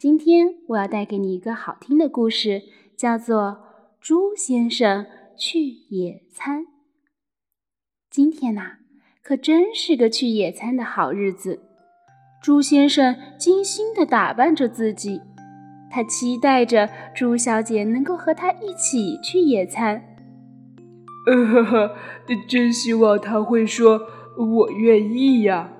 今天我要带给你一个好听的故事，叫做《猪先生去野餐》。今天呐，可真是个去野餐的好日子。猪先生精心地打扮着自己，他期待着猪小姐能够和他一起去野餐。呃呵呵，真希望他会说“我愿意呀”。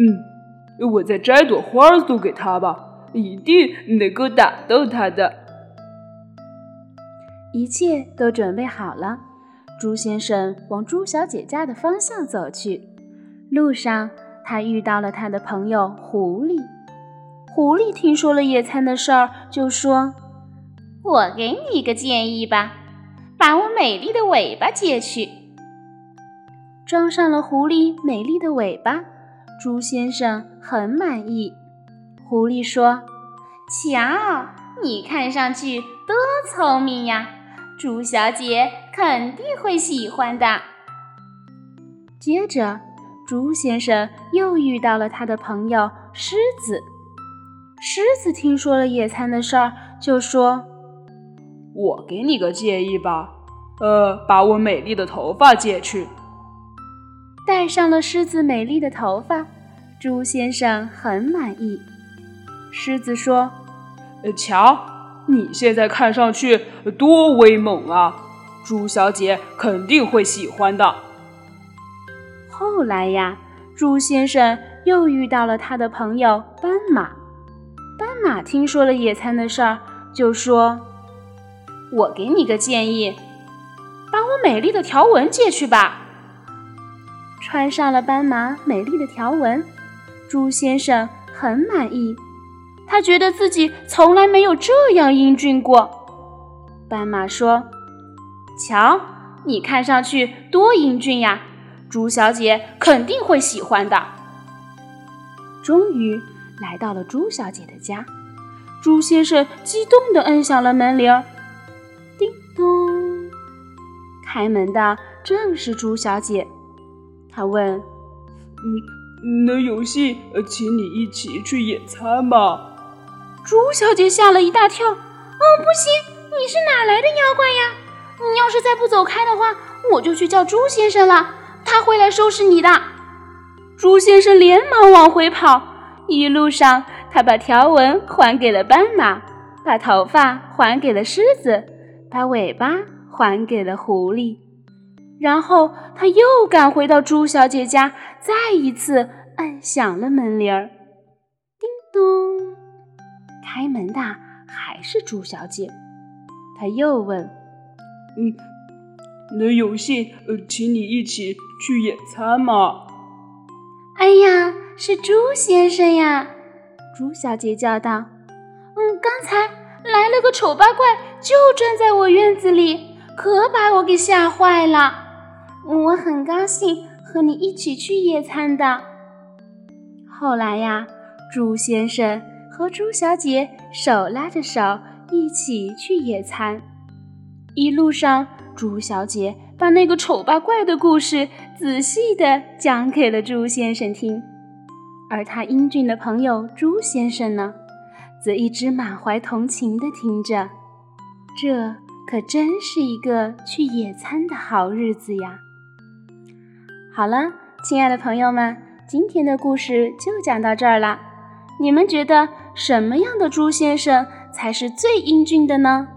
嗯，我再摘朵花送给他吧。一定能够打动他的。一切都准备好了，猪先生往猪小姐家的方向走去。路上，他遇到了他的朋友狐狸。狐狸听说了野餐的事儿，就说：“我给你一个建议吧，把我美丽的尾巴借去。”装上了狐狸美丽的尾巴，猪先生很满意。狐狸说：“瞧，你看上去多聪明呀，猪小姐肯定会喜欢的。”接着，猪先生又遇到了他的朋友狮子。狮子听说了野餐的事儿，就说：“我给你个建议吧，呃，把我美丽的头发借去。”戴上了狮子美丽的头发，猪先生很满意。狮子说：“瞧，你现在看上去多威猛啊！猪小姐肯定会喜欢的。”后来呀，猪先生又遇到了他的朋友斑马。斑马听说了野餐的事儿，就说：“我给你个建议，把我美丽的条纹借去吧。”穿上了斑马美丽的条纹，猪先生很满意。他觉得自己从来没有这样英俊过。斑马说：“瞧，你看上去多英俊呀，猪小姐肯定会喜欢的。”终于来到了猪小姐的家，猪先生激动地摁响了门铃。叮咚，开门的正是猪小姐。他问：“嗯，能有幸请你一起去野餐吗？”猪小姐吓了一大跳，“哦，不行！你是哪来的妖怪呀？你要是再不走开的话，我就去叫猪先生了，他会来收拾你的。”猪先生连忙往回跑，一路上他把条纹还给了斑马，把头发还给了狮子，把尾巴还给了狐狸，然后他又赶回到猪小姐家，再一次按响了门铃儿，开门的还是朱小姐，她又问：“嗯，能有幸呃，请你一起去野餐吗？”“哎呀，是朱先生呀！”朱小姐叫道。“嗯，刚才来了个丑八怪，就站在我院子里，可把我给吓坏了。我很高兴和你一起去野餐的。”后来呀，朱先生。和猪小姐手拉着手一起去野餐，一路上，猪小姐把那个丑八怪的故事仔细地讲给了猪先生听，而他英俊的朋友猪先生呢，则一直满怀同情地听着。这可真是一个去野餐的好日子呀！好了，亲爱的朋友们，今天的故事就讲到这儿了。你们觉得什么样的猪先生才是最英俊的呢？